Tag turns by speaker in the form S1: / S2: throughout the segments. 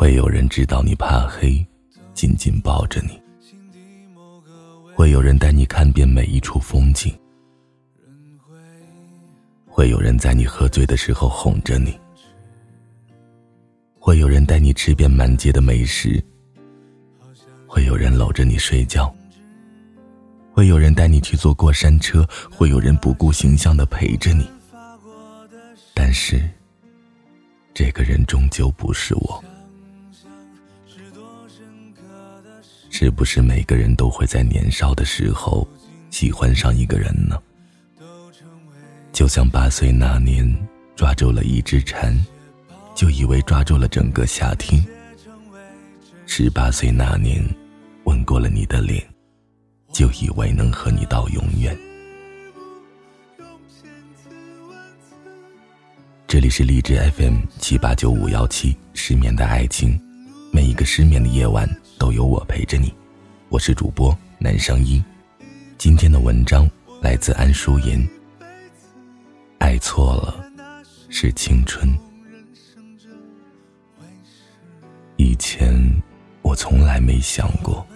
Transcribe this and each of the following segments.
S1: 会有人知道你怕黑，紧紧抱着你；会有人带你看遍每一处风景；会有人在你喝醉的时候哄着你；会有人带你吃遍满街的美食；会有人搂着你睡觉；会有人带你去坐过山车；会有人不顾形象的陪着你。但是，这个人终究不是我。是不是每个人都会在年少的时候喜欢上一个人呢？就像八岁那年抓住了一只蝉，就以为抓住了整个夏天；十八岁那年吻过了你的脸，就以为能和你到永远。这里是荔枝 FM 七八九五幺七失眠的爱情，每一个失眠的夜晚都有我陪着你，我是主播南商一。今天的文章来自安淑妍。爱错了，是青春。以前我从来没想过，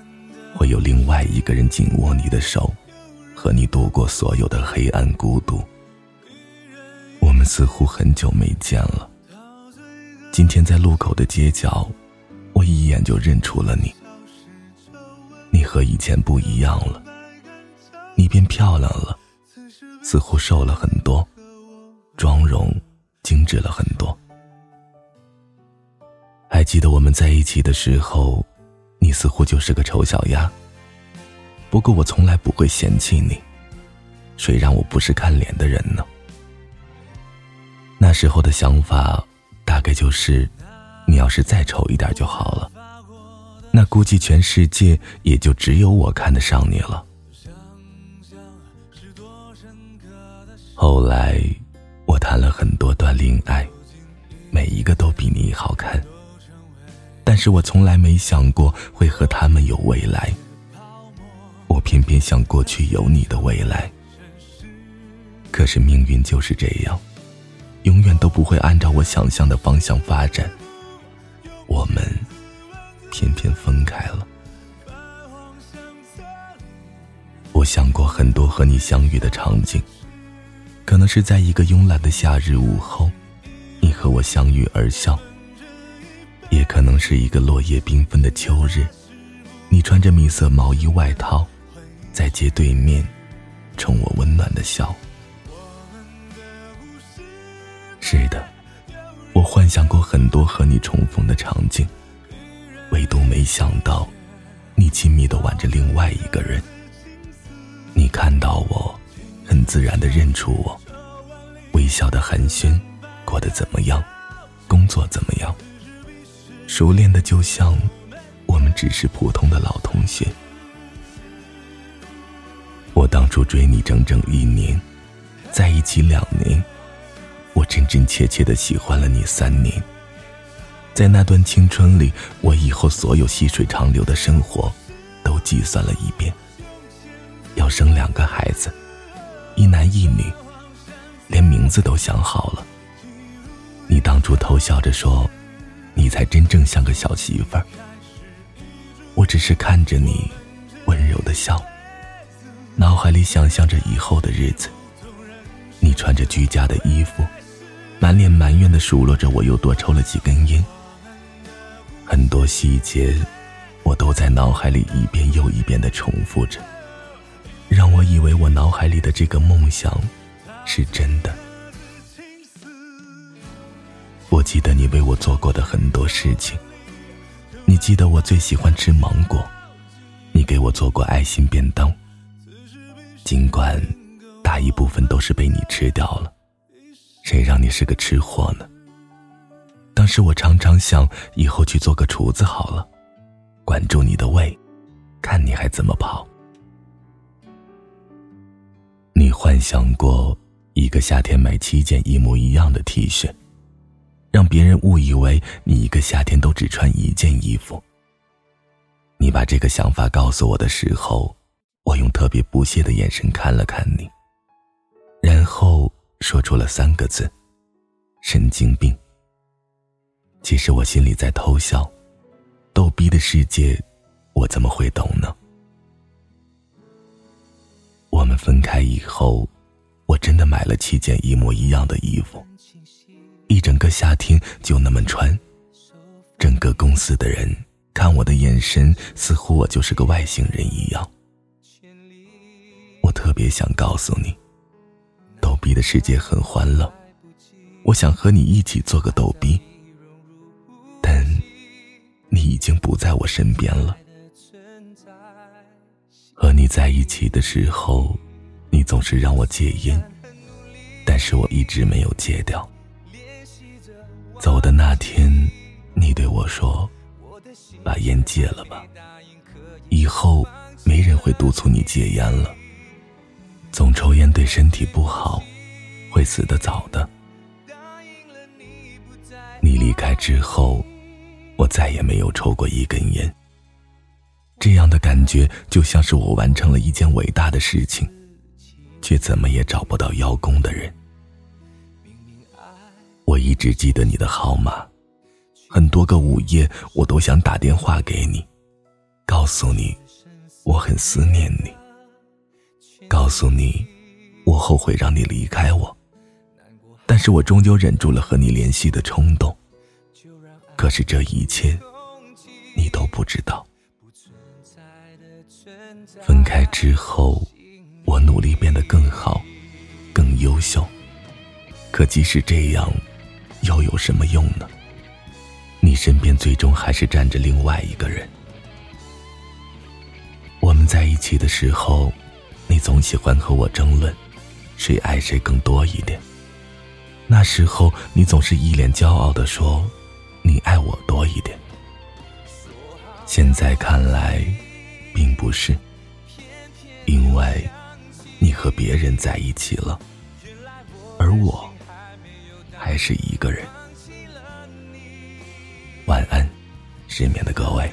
S1: 会有另外一个人紧握你的手，和你度过所有的黑暗孤独。我们似乎很久没见了。今天在路口的街角，我一眼就认出了你。你和以前不一样了，你变漂亮了，似乎瘦了很多，妆容精致了很多。还记得我们在一起的时候，你似乎就是个丑小鸭。不过我从来不会嫌弃你，谁让我不是看脸的人呢？那时候的想法，大概就是，你要是再丑一点就好了，那估计全世界也就只有我看得上你了。后来，我谈了很多段恋爱，每一个都比你好看，但是我从来没想过会和他们有未来。我偏偏想过去有你的未来，可是命运就是这样。永远都不会按照我想象的方向发展，我们偏偏分开了。我想过很多和你相遇的场景，可能是在一个慵懒的夏日午后，你和我相遇而笑；也可能是一个落叶缤纷的秋日，你穿着米色毛衣外套，在街对面，冲我温暖的笑。是的，幻想过很多和你重逢的场景，唯独没想到，你亲密的挽着另外一个人。你看到我，很自然的认出我，微笑的寒暄，过得怎么样？工作怎么样？熟练的就像，我们只是普通的老同学。我当初追你整整一年，在一起两年。真真切切的喜欢了你三年，在那段青春里，我以后所有细水长流的生活，都计算了一遍。要生两个孩子，一男一女，连名字都想好了。你当初偷笑着说，你才真正像个小媳妇儿。我只是看着你，温柔的笑，脑海里想象着以后的日子。你穿着居家的衣服。满脸埋怨的数落着我又多抽了几根烟。很多细节，我都在脑海里一遍又一遍的重复着，让我以为我脑海里的这个梦想是真的。我记得你为我做过的很多事情，你记得我最喜欢吃芒果，你给我做过爱心便当，尽管大一部分都是被你吃掉了。谁让你是个吃货呢？当时我常常想，以后去做个厨子好了，管住你的胃，看你还怎么跑。你幻想过一个夏天买七件一模一样的 T 恤，让别人误以为你一个夏天都只穿一件衣服。你把这个想法告诉我的时候，我用特别不屑的眼神看了看你，然后。说出了三个字：“神经病。”其实我心里在偷笑，逗逼的世界，我怎么会懂呢？我们分开以后，我真的买了七件一模一样的衣服，一整个夏天就那么穿。整个公司的人看我的眼神，似乎我就是个外星人一样。我特别想告诉你，逼的世界很欢乐，我想和你一起做个逗逼，但你已经不在我身边了。和你在一起的时候，你总是让我戒烟，但是我一直没有戒掉。走的那天，你对我说：“把烟戒了吧，以后没人会督促你戒烟了。总抽烟对身体不好，会死得早的。”你离开之后，我再也没有抽过一根烟。这样的感觉就像是我完成了一件伟大的事情，却怎么也找不到邀功的人。我一直记得你的号码，很多个午夜我都想打电话给你，告诉你我很思念你，告诉你我后悔让你离开我，但是我终究忍住了和你联系的冲动。可是这一切，你都不知道。分开之后，我努力变得更好，更优秀。可即使这样，又有什么用呢？你身边最终还是站着另外一个人。我们在一起的时候，你总喜欢和我争论，谁爱谁更多一点。那时候，你总是一脸骄傲的说：“你爱我多一点。”现在看来，并不是。因为，你和别人在一起了，而我还是一个人。晚安，失眠的各位。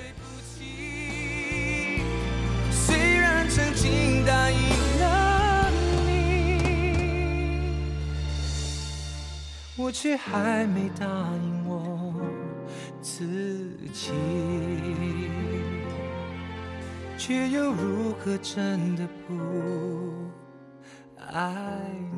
S1: 我却还没答应我自己。却又如何真的不爱？